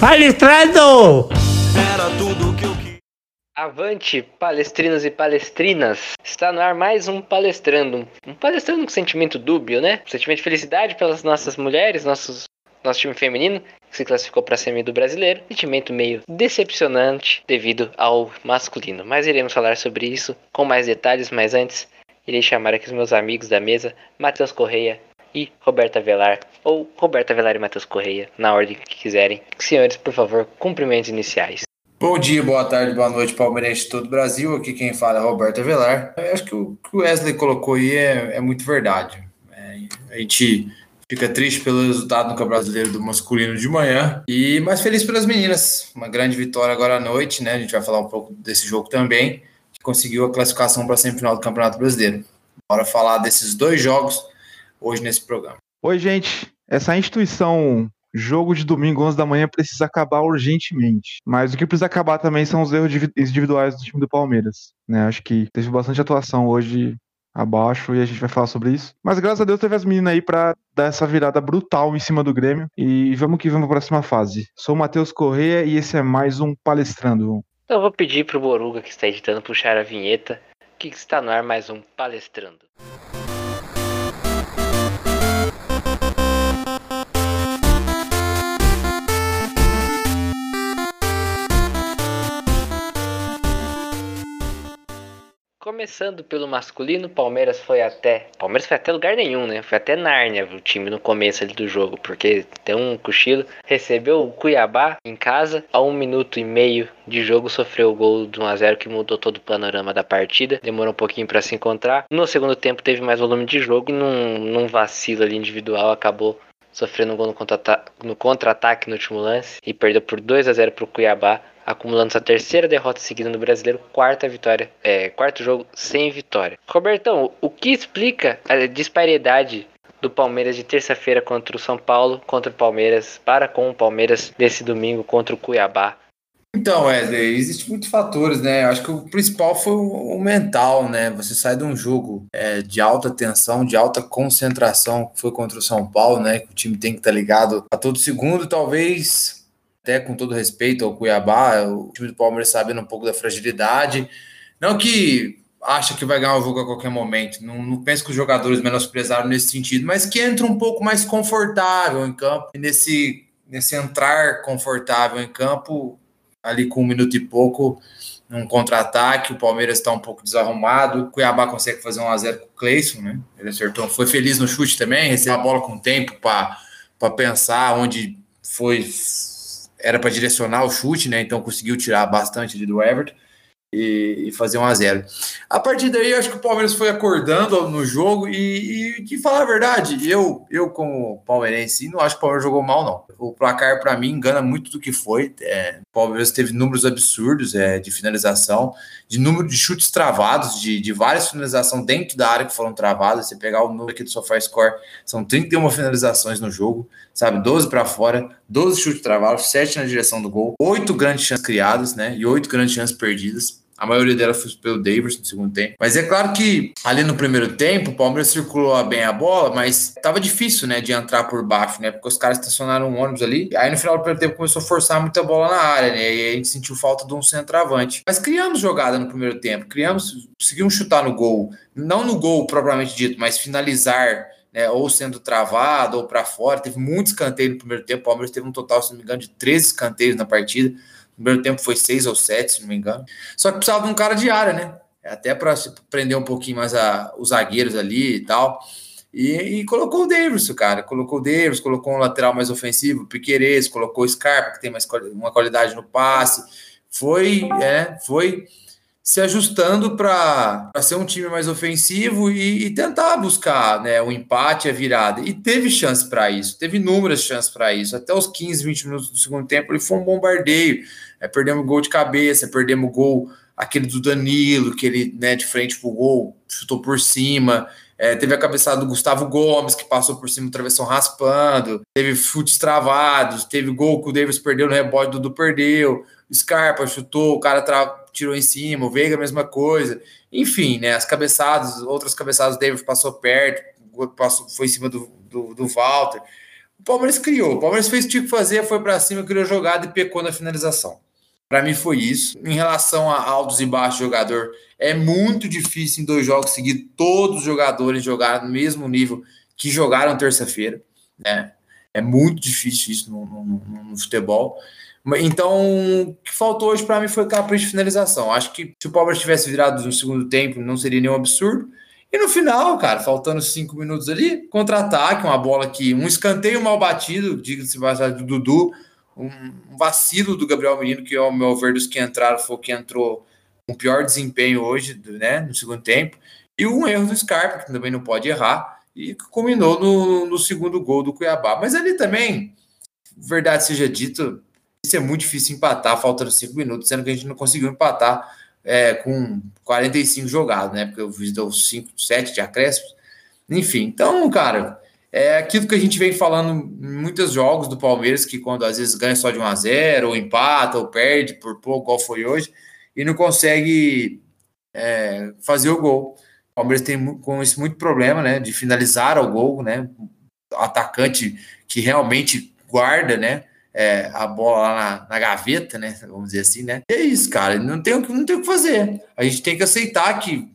Palestrando! Era tudo que eu queria. Avante, palestrinos e palestrinas! Está no ar mais um palestrando. Um palestrando com sentimento dúbio, né? Um sentimento de felicidade pelas nossas mulheres, nossos, nosso time feminino, que se classificou para a semi do brasileiro. Sentimento meio decepcionante devido ao masculino. Mas iremos falar sobre isso com mais detalhes, mas antes irei chamar aqui os meus amigos da mesa, Matheus Correia e Roberta Velar, ou Roberta Velar e Matheus Correia, na ordem que quiserem. Senhores, por favor, cumprimentos iniciais. Bom dia, boa tarde, boa noite, palmeirense de todo o Brasil. Aqui quem fala é Roberto Avelar. Eu acho que o que o Wesley colocou aí é, é muito verdade. É, a gente fica triste pelo resultado no Campeonato Brasileiro do masculino de manhã, e mais feliz pelas meninas. Uma grande vitória agora à noite, né? A gente vai falar um pouco desse jogo também, que conseguiu a classificação para a semifinal do Campeonato Brasileiro. Bora falar desses dois jogos hoje nesse programa. Oi, gente. Essa instituição jogo de domingo 11 da manhã precisa acabar urgentemente. Mas o que precisa acabar também são os erros individuais do time do Palmeiras. Né? Acho que teve bastante atuação hoje abaixo e a gente vai falar sobre isso. Mas graças a Deus teve as meninas aí para dar essa virada brutal em cima do Grêmio. E vamos que vamos para a próxima fase. Sou o Matheus Correia e esse é mais um Palestrando. Então eu vou pedir pro Boruga que está editando puxar a vinheta, que está no ar mais um palestrando. Começando pelo masculino, Palmeiras foi até. Palmeiras foi até lugar nenhum, né? Foi até Nárnia o time no começo ali do jogo, porque tem um cochilo. Recebeu o Cuiabá em casa, a um minuto e meio de jogo, sofreu o gol de 1x0 que mudou todo o panorama da partida. Demorou um pouquinho para se encontrar. No segundo tempo teve mais volume de jogo e num, num vacilo ali individual acabou sofrendo um gol no contra-ataque no, contra no último lance e perdeu por 2 a 0 para o Cuiabá acumulando sua terceira derrota seguida no Brasileiro, quarta vitória, é, quarto jogo sem vitória. Robertão, o que explica a disparidade do Palmeiras de terça-feira contra o São Paulo, contra o Palmeiras, para com o Palmeiras desse domingo contra o Cuiabá? Então, Wesley, existem muitos fatores, né? Acho que o principal foi o mental, né? Você sai de um jogo é, de alta tensão, de alta concentração, que foi contra o São Paulo, né? Que o time tem que estar ligado a todo segundo, talvez até com todo respeito ao Cuiabá, o time do Palmeiras sabendo um pouco da fragilidade. Não que acha que vai ganhar o jogo a qualquer momento, não, não penso que os jogadores menosprezaram nesse sentido, mas que entra um pouco mais confortável em campo, e nesse, nesse entrar confortável em campo, ali com um minuto e pouco, num contra-ataque, o Palmeiras está um pouco desarrumado, o Cuiabá consegue fazer um a 0 com o Cleison, né? Ele acertou, foi feliz no chute também, recebeu a bola com tempo para pensar onde foi era para direcionar o chute, né? Então conseguiu tirar bastante ali do Everton e, fazer um a zero. A partir daí, acho que o Palmeiras foi acordando no jogo e, e de falar a verdade, eu, eu como palmeirense, não acho que o Palmeiras jogou mal, não. O placar, para mim, engana muito do que foi. É, o Palmeiras teve números absurdos é, de finalização, de número de chutes travados, de, de várias finalizações dentro da área que foram travadas. Você pegar o número aqui do SofaScore, são 31 finalizações no jogo, sabe? 12 para fora, 12 chutes travados, 7 na direção do gol, 8 grandes chances criadas, né? E 8 grandes chances perdidas. A maioria delas foi pelo Davis no segundo tempo. Mas é claro que ali no primeiro tempo, o Palmeiras circulou bem a bola, mas tava difícil, né, de entrar por baixo, né? Porque os caras estacionaram um ônibus ali. Aí no final do primeiro tempo começou a forçar muita bola na área, né? E aí a gente sentiu falta de um centroavante. Mas criamos jogada no primeiro tempo, criamos, conseguimos chutar no gol. Não no gol propriamente dito, mas finalizar né, ou sendo travado ou para fora. Teve muitos escanteios no primeiro tempo. O Palmeiras teve um total, se não me engano, de 13 escanteios na partida. No primeiro tempo foi seis ou sete, se não me engano. Só que precisava de um cara de área, né? Até para prender um pouquinho mais a, os zagueiros ali e tal. E, e, colocou o Davis, cara. Colocou o Davis, colocou um lateral mais ofensivo, o Piqueires, colocou o Scarpa, que tem mais uma qualidade no passe. Foi, é, foi se ajustando para ser um time mais ofensivo e, e, tentar buscar né, o empate, a virada. E teve chance para isso, teve inúmeras chances para isso. Até os 15, 20 minutos do segundo tempo, ele foi um bombardeio. É, perdemos gol de cabeça, perdemos gol aquele do Danilo, que ele né, de frente pro gol, chutou por cima. É, teve a cabeçada do Gustavo Gomes, que passou por cima do travessão raspando. Teve chutes travados, teve gol que o Davis perdeu no rebote, do Dudu perdeu. O Scarpa chutou, o cara tra tirou em cima, o Veiga mesma coisa. Enfim, né? As cabeçadas, outras cabeçadas, o David passou perto, passou, foi em cima do, do, do Walter. O Palmeiras criou, o Palmeiras fez o que tinha que fazer, foi para cima, criou jogada e pecou na finalização. Para mim foi isso. Em relação a altos e baixos jogador, é muito difícil em dois jogos seguir todos os jogadores jogarem no mesmo nível que jogaram terça-feira. Né? É muito difícil isso no, no, no futebol. Então, o que faltou hoje para mim foi capricho de finalização. Acho que se o Palmeiras tivesse virado no segundo tempo, não seria nenhum absurdo. E no final, cara, faltando cinco minutos ali, contra-ataque, uma bola que um escanteio mal batido, diga-se do Dudu, um vacilo do Gabriel Menino, que ao meu ver dos que entraram foi o que entrou com pior desempenho hoje, né, no segundo tempo, e um erro do Scarpa, que também não pode errar, e culminou no, no segundo gol do Cuiabá. Mas ali também, verdade seja dito, isso é muito difícil empatar, faltando cinco minutos, sendo que a gente não conseguiu empatar é, com 45 jogados, né? Porque eu fiz deu 5, 7 de acréscimos. Enfim, então, cara, é aquilo que a gente vem falando em muitos jogos do Palmeiras, que quando às vezes ganha só de 1 a 0 ou empata, ou perde por pouco, qual foi hoje, e não consegue é, fazer o gol. O Palmeiras tem com isso muito problema, né? De finalizar o gol, né? Atacante que realmente guarda, né? é, a bola lá na, na, gaveta, né? Vamos dizer assim, né? E é isso, cara. Não tem, não tem o que fazer. A gente tem que aceitar que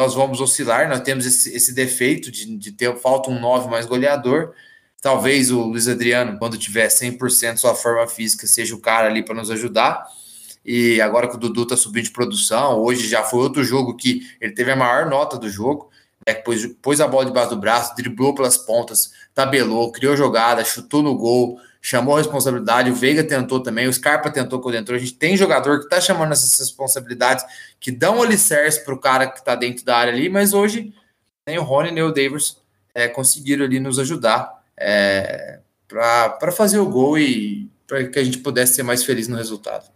nós vamos oscilar, nós temos esse, esse defeito de, de ter falta um 9 mais goleador. Talvez o Luiz Adriano, quando tiver 100% sua forma física, seja o cara ali para nos ajudar. E agora que o Dudu tá subindo de produção, hoje já foi outro jogo que ele teve a maior nota do jogo. Né, pôs, pôs a bola debaixo do braço, driblou pelas pontas, tabelou, criou jogada, chutou no gol, chamou a responsabilidade, o Veiga tentou também, o Scarpa tentou quando entrou. A gente tem jogador que está chamando essas responsabilidades, que dão alicerce para o cara que está dentro da área ali, mas hoje nem o Rony nem o Davis é, conseguiram ali nos ajudar é, para fazer o gol e para que a gente pudesse ser mais feliz no resultado.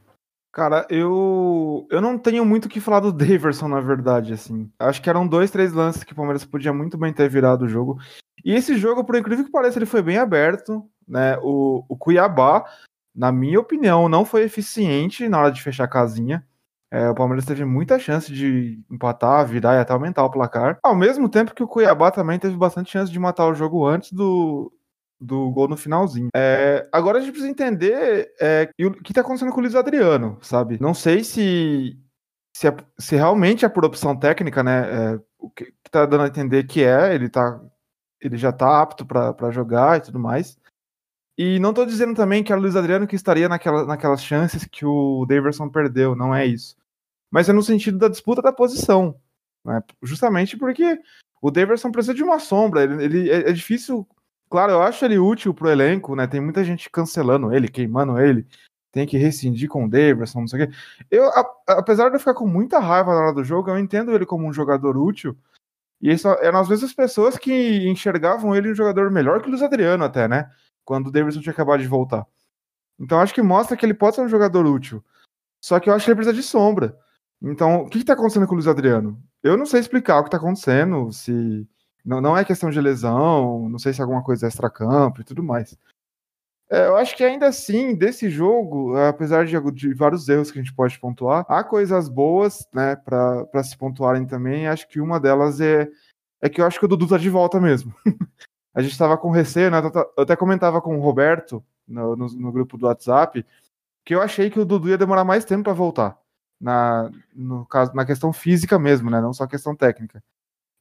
Cara, eu eu não tenho muito o que falar do Daverson, na verdade, assim. Acho que eram dois, três lances que o Palmeiras podia muito bem ter virado o jogo. E esse jogo, por incrível que pareça, ele foi bem aberto né? O, o Cuiabá, na minha opinião, não foi eficiente na hora de fechar a casinha. É, o Palmeiras teve muita chance de empatar, virar e até aumentar o placar. Ao mesmo tempo que o Cuiabá também teve bastante chance de matar o jogo antes do, do gol no finalzinho. É, agora a gente precisa entender é, o que está acontecendo com o Luiz Adriano, sabe? Não sei se, se, é, se realmente é por opção técnica, né? É, o que, está dando a entender que é, ele, tá, ele já está apto para jogar e tudo mais. E não estou dizendo também que era o Luiz Adriano que estaria naquela, naquelas chances que o Daverson perdeu, não é isso. Mas é no sentido da disputa da posição. Né? Justamente porque o Daverson precisa de uma sombra. Ele, ele é, é, difícil. Claro, eu acho ele útil pro elenco, né? Tem muita gente cancelando ele, queimando ele. Tem que rescindir com o Daverson, não sei o quê. Eu, a, apesar de eu ficar com muita raiva na hora do jogo, eu entendo ele como um jogador útil. E isso eram às vezes as pessoas que enxergavam ele um jogador melhor que o Luiz Adriano, até, né? Quando o Davidson tinha acabado de voltar. Então acho que mostra que ele pode ser um jogador útil. Só que eu acho que ele precisa de sombra. Então, o que está acontecendo com o Luiz Adriano? Eu não sei explicar o que está acontecendo, se. Não, não é questão de lesão, não sei se é alguma coisa extra-campo e tudo mais. É, eu acho que ainda assim, desse jogo, apesar de, de, vários erros que a gente pode pontuar, há coisas boas, né, para se pontuarem também. Acho que uma delas é, é que eu acho que o Dudu tá de volta mesmo. a gente estava com receio, né? Eu até comentava com o Roberto no, no, no, grupo do WhatsApp que eu achei que o Dudu ia demorar mais tempo para voltar. Na, no caso, na questão física mesmo, né? Não só questão técnica.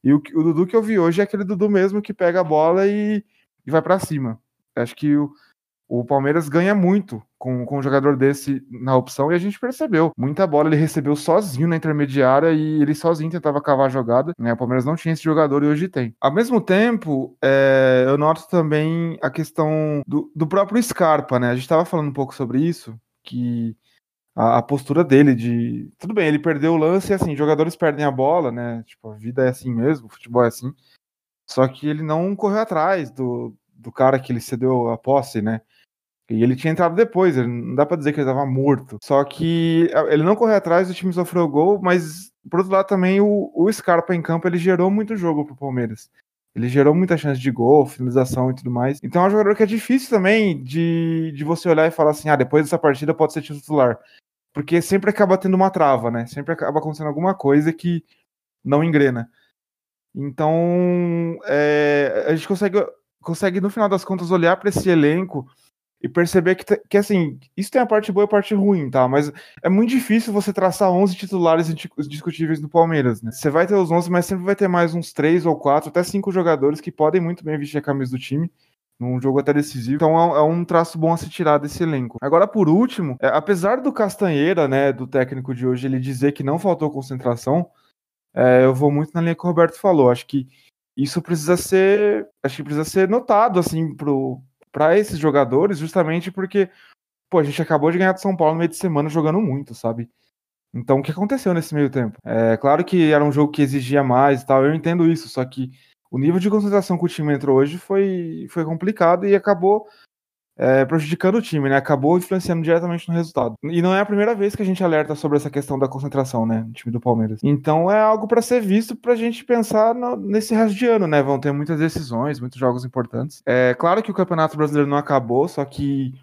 E o, o Dudu que eu vi hoje é aquele Dudu mesmo que pega a bola e, e vai para cima. Acho que o, o Palmeiras ganha muito com, com um jogador desse na opção e a gente percebeu. Muita bola ele recebeu sozinho na intermediária e ele sozinho tentava cavar a jogada. Né? O Palmeiras não tinha esse jogador e hoje tem. Ao mesmo tempo, é, eu noto também a questão do, do próprio Scarpa, né? A gente estava falando um pouco sobre isso, que a, a, postura dele de. Tudo bem, ele perdeu o lance e assim, jogadores perdem a bola, né? Tipo, a vida é assim mesmo, o futebol é assim. Só que ele não correu atrás do, do cara que ele cedeu a posse, né? E ele tinha entrado depois, não dá para dizer que ele estava morto. Só que ele não correu atrás, o time sofreu gol, mas por outro lado também o, o Scarpa em campo ele gerou muito jogo pro Palmeiras. Ele gerou muita chance de gol, finalização e tudo mais. Então é um jogador que é difícil também de, de você olhar e falar assim: ah, depois dessa partida pode ser titular. Porque sempre acaba tendo uma trava, né? Sempre acaba acontecendo alguma coisa que não engrena. Então, é, a gente consegue consegue, no final das contas, olhar para esse elenco e perceber que, que, assim, isso tem a parte boa e a parte ruim, tá? Mas é muito difícil você traçar 11 titulares indiscutíveis do Palmeiras, né? Você vai ter os 11, mas sempre vai ter mais uns 3 ou 4, até 5 jogadores que podem muito bem vestir a camisa do time num jogo até decisivo. Então é, é um traço bom a se tirar desse elenco. Agora, por último, é, apesar do Castanheira, né, do técnico de hoje, ele dizer que não faltou concentração, é, eu vou muito na linha que o Roberto falou. Acho que isso precisa ser, acho que precisa ser notado assim pro para esses jogadores, justamente porque pô, a gente acabou de ganhar do São Paulo no meio de semana jogando muito, sabe? Então, o que aconteceu nesse meio tempo? É claro que era um jogo que exigia mais e tal, eu entendo isso, só que o nível de concentração que o time entrou hoje foi, foi complicado e acabou é, prejudicando o time, né? Acabou influenciando diretamente no resultado. E não é a primeira vez que a gente alerta sobre essa questão da concentração, né? No time do Palmeiras. Então é algo para ser visto pra gente pensar no, nesse resto de ano, né? Vão ter muitas decisões, muitos jogos importantes. É claro que o Campeonato Brasileiro não acabou, só que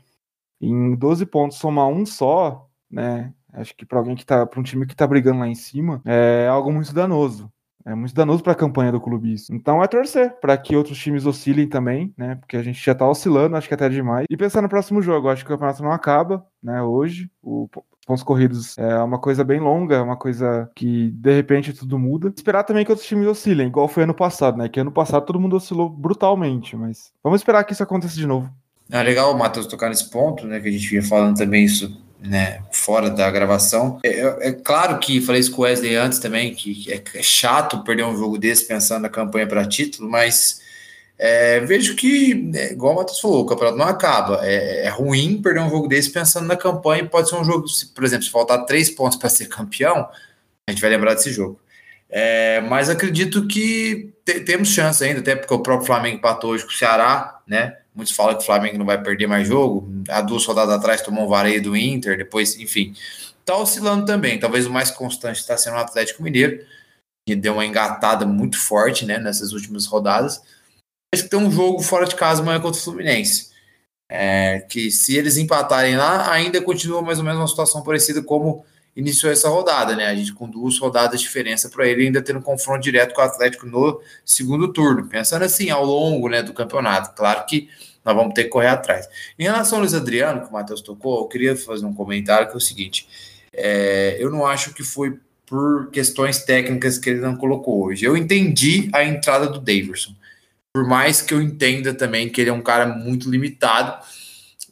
em 12 pontos somar um só, né? Acho que para alguém que tá, para um time que tá brigando lá em cima, é algo muito danoso. É muito danoso para a campanha do clube isso. Então é torcer para que outros times oscilem também, né? Porque a gente já tá oscilando, acho que até demais. E pensar no próximo jogo, acho que o campeonato não acaba, né? Hoje, o pontos corridos é uma coisa bem longa, é uma coisa que de repente tudo muda. Esperar também que outros times oscilem, igual foi ano passado, né? Que ano passado todo mundo oscilou brutalmente, mas vamos esperar que isso aconteça de novo. É legal o Matheus tocar nesse ponto, né? Que a gente vinha falando também isso né, fora da gravação. É, é, é, claro que falei isso com o Wesley antes também, que é, é chato perder um jogo desse pensando na campanha para título, mas é, vejo que, né, igual o Matheus falou, o campeonato não acaba. É, é, ruim perder um jogo desse pensando na campanha. Pode ser um jogo, por exemplo, se faltar três pontos para ser campeão, a gente vai lembrar desse jogo. É, mas acredito que te, temos chance ainda, até porque o próprio Flamengo empatou hoje com o Ceará, né? Muitos falam que o Flamengo não vai perder mais jogo. Há duas rodadas atrás tomou um vareio do Inter, depois, enfim. Está oscilando também. Talvez o mais constante está sendo o Atlético Mineiro, que deu uma engatada muito forte né, nessas últimas rodadas. Mas tem um jogo fora de casa amanhã contra o Fluminense. É, que se eles empatarem lá, ainda continua mais ou menos uma situação parecida como iniciou essa rodada, né? A gente com duas rodadas de diferença para ele, ainda tendo um confronto direto com o Atlético no segundo turno. Pensando assim, ao longo né, do campeonato. Claro que nós vamos ter que correr atrás. Em relação ao Luiz Adriano, que o Matheus tocou, eu queria fazer um comentário que é o seguinte: é, eu não acho que foi por questões técnicas que ele não colocou hoje. Eu entendi a entrada do Daverson. Por mais que eu entenda também que ele é um cara muito limitado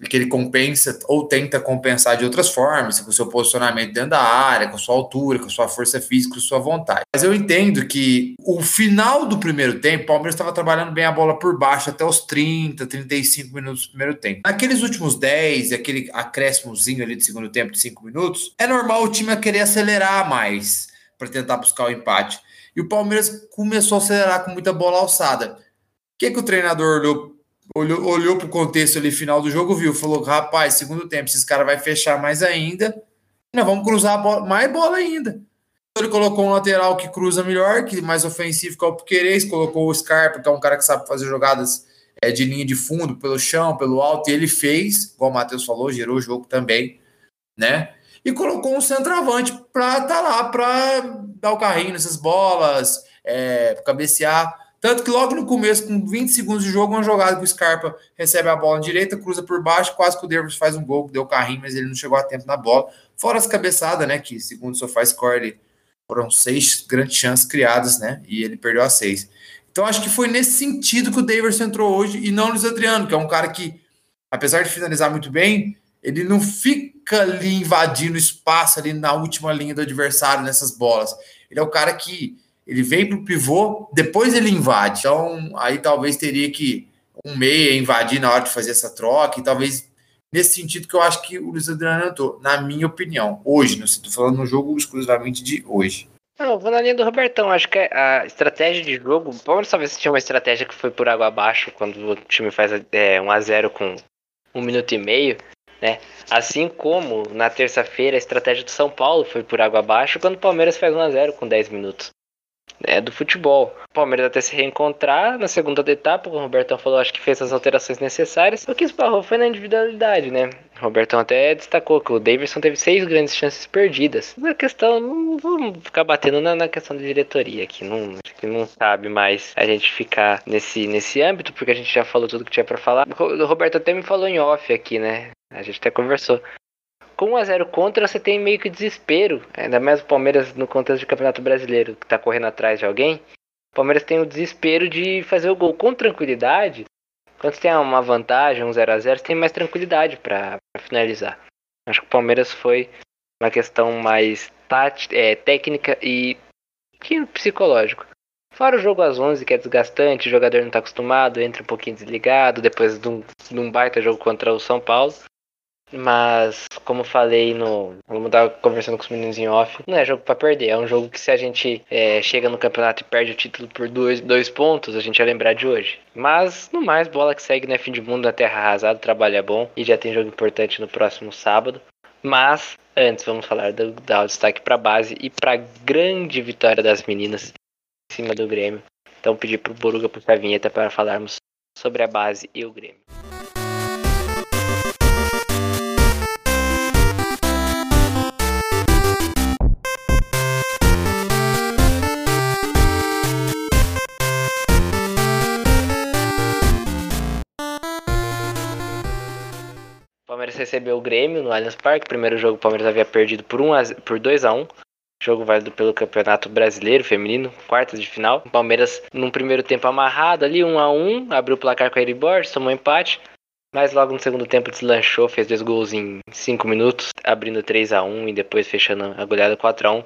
que ele compensa ou tenta compensar de outras formas, com o seu posicionamento dentro da área, com a sua altura, com a sua força física, com a sua vontade. Mas eu entendo que o final do primeiro tempo, o Palmeiras estava trabalhando bem a bola por baixo até os 30, 35 minutos do primeiro tempo. Naqueles últimos 10, aquele acréscimozinho ali de segundo tempo de 5 minutos, é normal o time querer acelerar mais para tentar buscar o empate. E o Palmeiras começou a acelerar com muita bola alçada. O que, que o treinador olhou olhou, olhou para o contexto ali final do jogo, viu, falou, rapaz, segundo tempo, esses caras vai fechar mais ainda, nós vamos cruzar bola, mais bola ainda. Ele colocou um lateral que cruza melhor, que mais ofensivo que é o Piquerez, colocou o Scarpa, que é um cara que sabe fazer jogadas é, de linha de fundo, pelo chão, pelo alto, e ele fez, igual o Matheus falou, gerou o jogo também, né? E colocou um centroavante para estar tá lá, para dar o carrinho nessas bolas, é, cabecear. Tanto que logo no começo, com 20 segundos de jogo, uma jogada que o Scarpa recebe a bola na direita, cruza por baixo, quase que o Davis faz um gol, deu carrinho, mas ele não chegou a tempo na bola. Fora as cabeçadas, né? Que segundo o Sofá Score, foram seis grandes chances criadas, né? E ele perdeu as seis. Então acho que foi nesse sentido que o Davis entrou hoje e não o Luiz Adriano, que é um cara que, apesar de finalizar muito bem, ele não fica ali invadindo espaço ali na última linha do adversário nessas bolas. Ele é o cara que ele vem para o pivô, depois ele invade. Então, aí talvez teria que um meia invadir na hora de fazer essa troca, e talvez nesse sentido que eu acho que o Luiz Adriano entrou, na minha opinião, hoje, não estou falando no jogo exclusivamente de hoje. Não, vou na linha do Robertão, acho que a estratégia de jogo, o Palmeiras talvez tinha uma estratégia que foi por água abaixo, quando o time faz é, 1 a 0 com um minuto e meio, né? Assim como na terça-feira a estratégia do São Paulo foi por água abaixo, quando o Palmeiras faz 1 a 0 com 10 minutos. Né, do futebol. O Palmeiras até se reencontrar na segunda etapa, o Robertão falou, acho que fez as alterações necessárias. O que esbarrou foi na individualidade, né? O Robertão até destacou que o Davidson teve seis grandes chances perdidas. A questão, não vamos ficar batendo na, na questão da diretoria aqui, não, que não sabe mais a gente ficar nesse, nesse âmbito, porque a gente já falou tudo que tinha para falar. O Roberto até me falou em off aqui, né? A gente até conversou com 1x0 contra, você tem meio que desespero. Ainda mais o Palmeiras no contexto de Campeonato Brasileiro, que tá correndo atrás de alguém. O Palmeiras tem o desespero de fazer o gol com tranquilidade. Quando você tem uma vantagem, um 0x0, você tem mais tranquilidade para finalizar. Acho que o Palmeiras foi uma questão mais tática, é, técnica e psicológico. Fora o jogo às 11, que é desgastante, o jogador não está acostumado, entra um pouquinho desligado, depois de um, de um baita jogo contra o São Paulo. Mas, como falei no. Vamos estar conversando com os meninos em off. Não é jogo para perder. É um jogo que se a gente é, chega no campeonato e perde o título por dois, dois pontos, a gente vai lembrar de hoje. Mas, no mais, bola que segue, né? Fim de mundo na terra arrasada, trabalho é bom. E já tem jogo importante no próximo sábado. Mas, antes, vamos falar do, destaque para base e para grande vitória das meninas em cima do Grêmio. Então, pedir pro Boruga puxar a vinheta para falarmos sobre a base e o Grêmio. Recebeu o Grêmio no Allianz Parque. Primeiro jogo o Palmeiras havia perdido por, um a, por 2 a 1 Jogo válido pelo Campeonato Brasileiro Feminino, quartas de final. O Palmeiras, num primeiro tempo amarrado ali, 1 a 1 abriu o placar com a Eribor, tomou empate. Mas logo no segundo tempo deslanchou, fez dois gols em 5 minutos, abrindo 3 a 1 e depois fechando a goleada 4 a 1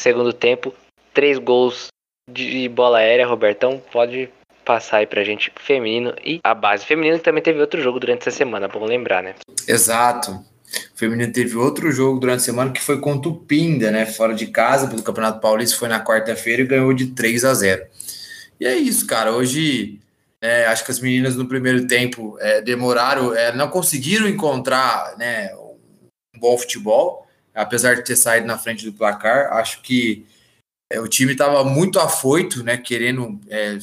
Segundo tempo, três gols de bola aérea. Robertão, pode passar aí pra gente feminino e a base feminina que também teve outro jogo durante essa semana, bom lembrar, né? Exato. O feminino teve outro jogo durante a semana que foi contra o Pinda, né? Fora de casa, pelo Campeonato Paulista, foi na quarta-feira e ganhou de 3 a 0. E é isso, cara. Hoje é, acho que as meninas no primeiro tempo é, demoraram, é, não conseguiram encontrar né, um bom futebol, apesar de ter saído na frente do placar. Acho que é, o time estava muito afoito, né? Querendo é,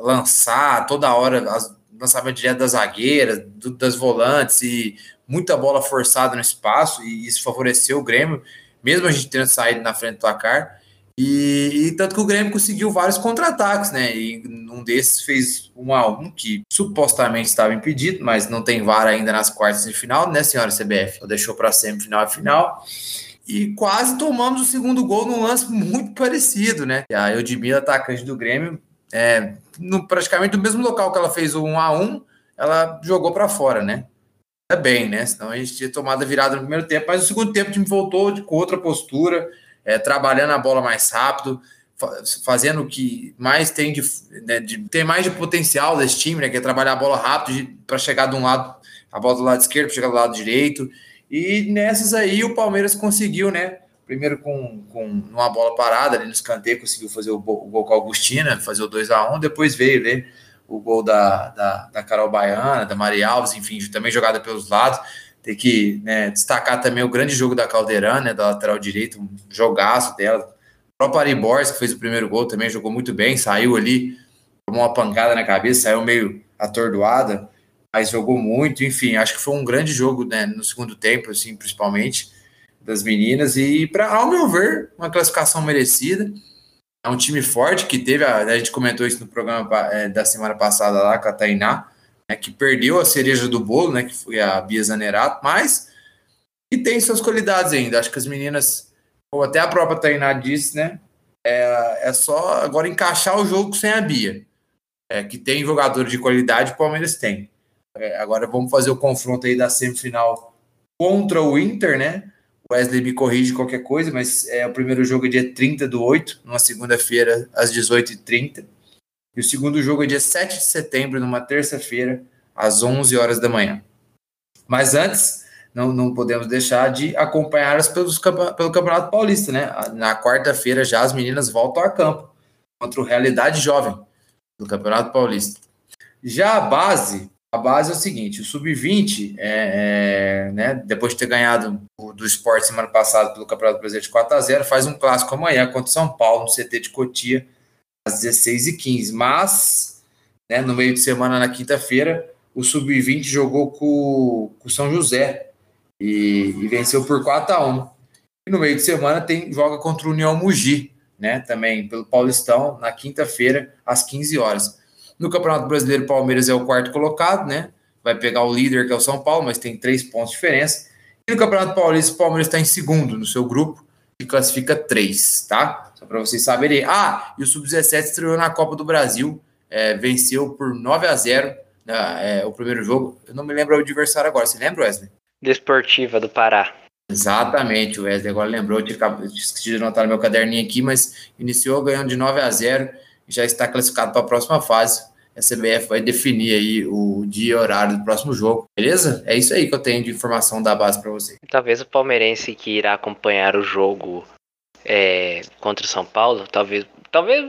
lançar toda hora, as, lançamento direto das zagueiras, do, das volantes e muita bola forçada no espaço, e isso favoreceu o Grêmio, mesmo a gente tendo saído na frente do placar. E, e, tanto que o Grêmio conseguiu vários contra-ataques, né? E um desses fez um a um que supostamente estava impedido, mas não tem VAR ainda nas quartas de final, né, senhora CBF? Então deixou para semifinal e final. E quase tomamos o segundo gol num lance muito parecido, né? E a Eudmila, atacante do Grêmio, é, no, praticamente no mesmo local que ela fez o 1 a 1 ela jogou para fora, né? É bem, né? Senão a gente tinha tomado a virada no primeiro tempo, mas no segundo tempo o time voltou com outra postura, é, trabalhando a bola mais rápido, fazendo o que mais tem de, né, de, tem mais de potencial desse time, né? Que é trabalhar a bola rápido para chegar de um lado, a bola do lado esquerdo, para chegar do lado direito. E nessas aí o Palmeiras conseguiu, né? Primeiro com, com uma bola parada ali no escanteio, conseguiu fazer o, o gol com a Augustina, fazer o 2 a 1 depois veio né, o gol da, da, da Carol Baiana, da Maria Alves, enfim, também jogada pelos lados. Tem que né, destacar também o grande jogo da Caldeirana, né, da lateral direita, um jogaço dela. O próprio Ari Borges, que fez o primeiro gol, também jogou muito bem, saiu ali, tomou uma pancada na cabeça, saiu meio atordoada, mas jogou muito, enfim, acho que foi um grande jogo né, no segundo tempo, assim, principalmente das meninas e, para ao meu ver, uma classificação merecida. É um time forte que teve, a, a gente comentou isso no programa é, da semana passada lá com a Tainá, né, que perdeu a cereja do bolo, né, que foi a Bia Zanerato, mas que tem suas qualidades ainda. Acho que as meninas, ou até a própria Tainá disse, né, é, é só agora encaixar o jogo sem a Bia. É, que tem jogadores de qualidade, o Palmeiras tem. É, agora vamos fazer o confronto aí da semifinal contra o Inter, né? Wesley me corrige qualquer coisa, mas é o primeiro jogo é dia 30 do 8, numa segunda-feira, às 18h30. E o segundo jogo é dia 7 de setembro, numa terça-feira, às 11 horas da manhã. Mas antes, não, não podemos deixar de acompanhá-las pelo Campeonato Paulista, né? Na quarta-feira já as meninas voltam a campo contra o Realidade Jovem do Campeonato Paulista. Já a base a base é o seguinte: o sub-20, é, é, né, depois de ter ganhado do esporte semana passada pelo Campeonato Brasileiro de 4 a 0 faz um clássico amanhã contra o São Paulo, no CT de Cotia, às 16h15. Mas, né, no meio de semana, na quinta-feira, o Sub-20 jogou com o São José e, e, venceu por 4 a 1 E no meio de semana tem joga contra o União Mugi, né, também pelo Paulistão, na quinta-feira, às 15 horas. No Campeonato Brasileiro, o Palmeiras é o quarto colocado, né? Vai pegar o líder, que é o São Paulo, mas tem três pontos de diferença. E no Campeonato Paulista, o Palmeiras está em segundo no seu grupo, que classifica três, tá? Só para vocês saberem. Ah, e o Sub-17 estreou na Copa do Brasil, é, venceu por 9 a 0 né, é, o primeiro jogo. Eu não me lembro o adversário agora. Você lembra, Wesley? Desportiva do Pará. Exatamente, o Wesley agora lembrou, eu tinha esquecido de anotar no meu caderninho aqui, mas iniciou ganhando de 9 a 0 e já está classificado para a próxima fase. A CBF vai definir aí o dia e horário do próximo jogo, beleza? É isso aí que eu tenho de informação da base para você. Talvez o palmeirense que irá acompanhar o jogo é, contra o São Paulo, talvez, talvez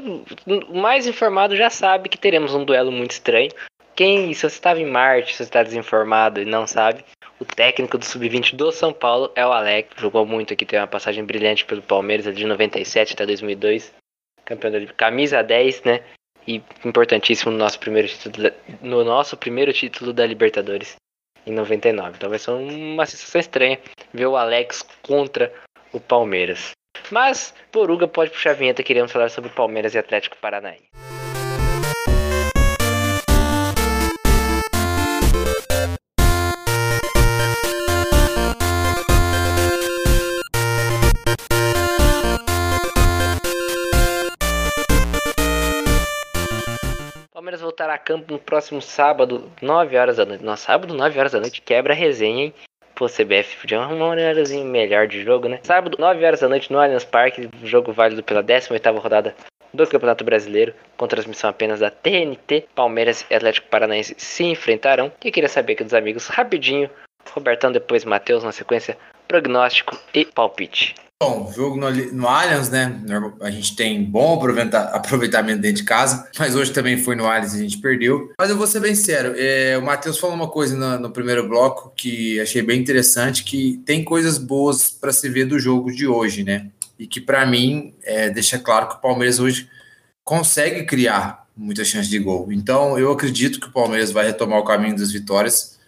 o mais informado já sabe que teremos um duelo muito estranho. Quem, se você estava em Marte, se você está desinformado e não sabe, o técnico do Sub-20 do São Paulo é o Alex. Jogou muito aqui, tem uma passagem brilhante pelo Palmeiras, de 97 até 2002. Campeão da camisa 10, né? E importantíssimo no nosso primeiro título, no nosso primeiro título da Libertadores em 99. Então vai ser uma sensação estranha ver o Alex contra o Palmeiras. Mas, Poruga pode puxar a vinheta, queremos falar sobre Palmeiras e Atlético Paranaense. Campo no próximo sábado, 9 horas da noite. No sábado, 9 horas da noite, quebra a resenha, hein? Pô, CBF podia arrumar um horáriozinho melhor de jogo, né? Sábado, 9 horas da noite, no Allianz Parque, jogo válido pela 18ª rodada do Campeonato Brasileiro, com transmissão apenas da TNT. Palmeiras e Atlético Paranaense se enfrentarão. E queria saber aqui dos amigos, rapidinho, Robertão, depois Matheus, na sequência, prognóstico e palpite. Bom, jogo no, no Allianz, né? A gente tem bom aproveitamento dentro de casa, mas hoje também foi no Allianz e a gente perdeu. Mas eu vou ser bem sério, é, o Matheus falou uma coisa no, no, primeiro bloco que achei bem interessante, que tem coisas boas para se ver do jogo de hoje, né? E que para mim é, deixa claro que o Palmeiras hoje consegue criar muitas chances de gol. Então eu acredito que o Palmeiras vai retomar o caminho das vitórias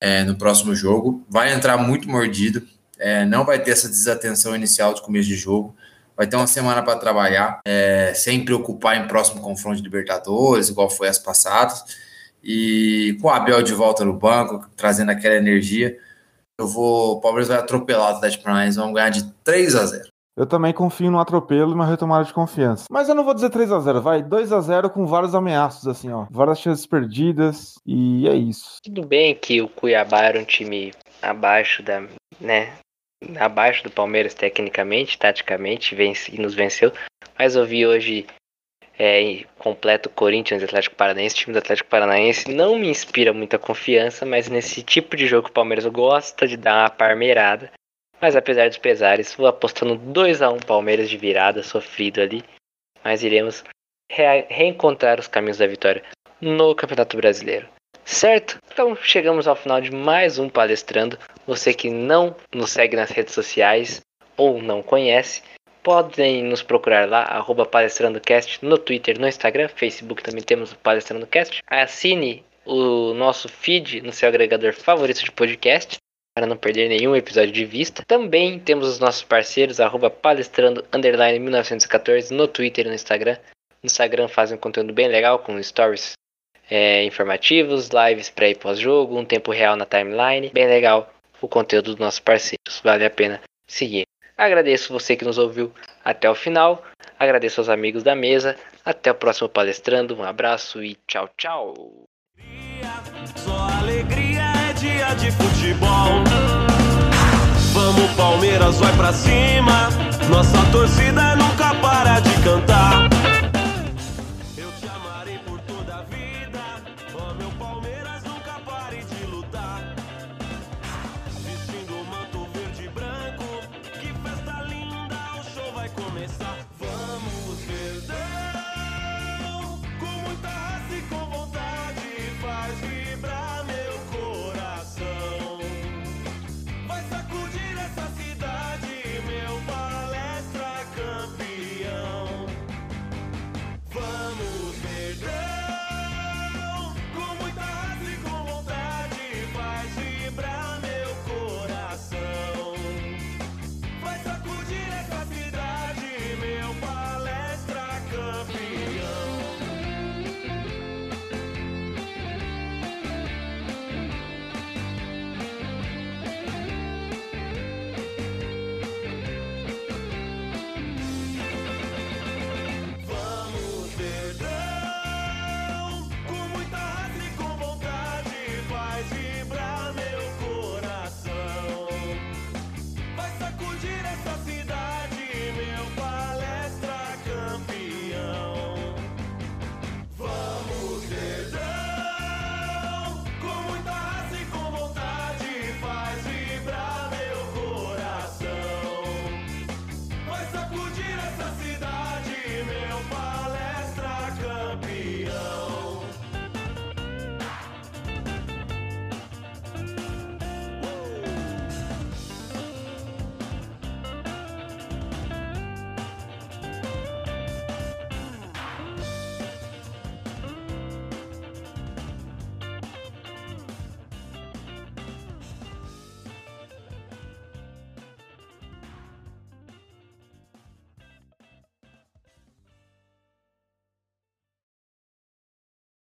é, no próximo jogo, vai entrar muito mordido é, não vai ter essa desatenção inicial de começo de jogo, vai ter uma semana para trabalhar, é, sem preocupar em próximo confronto de Libertadores, igual foi as passadas, e com o Abel de volta no banco, trazendo aquela energia, eu vou, o Palmeiras vai atropelar o Atlético Paranaense, vamos ganhar de 3 a 0 eu também confio no atropelo e uma retomada de confiança. Mas eu não vou dizer 3 a 0 vai 2 a 0 com vários ameaços, assim, ó. Várias chances perdidas e é isso. Tudo bem que o Cuiabá era um time abaixo da, né, abaixo do Palmeiras tecnicamente, taticamente, vence, e nos venceu. Mas eu vi hoje é, completo Corinthians e Atlético Paranaense. O time do Atlético Paranaense não me inspira muita confiança, mas nesse tipo de jogo o Palmeiras gosta de dar uma parmeirada. Mas apesar dos pesares, vou apostando 2 a 1 Palmeiras de virada, sofrido ali. Mas iremos re reencontrar os caminhos da vitória no Campeonato Brasileiro. Certo? Então chegamos ao final de mais um Palestrando. Você que não nos segue nas redes sociais ou não conhece, podem nos procurar lá, arroba palestrandocast, no Twitter, no Instagram, Facebook também temos o Palestrandocast. Assine o nosso feed no seu agregador favorito de podcast para não perder nenhum episódio de vista. Também temos os nossos parceiros, arroba palestrando, underline 1914, no Twitter e no Instagram. No Instagram fazem um conteúdo bem legal com stories é, informativos, lives pré e pós-jogo, um tempo real na timeline. Bem legal o conteúdo dos nossos parceiros, vale a pena seguir. Agradeço você que nos ouviu até o final, agradeço aos amigos da mesa, até o próximo palestrando, um abraço e tchau, tchau. Só alegria é dia de futebol. Vamos Palmeiras, vai pra cima. Nossa torcida nunca para de cantar.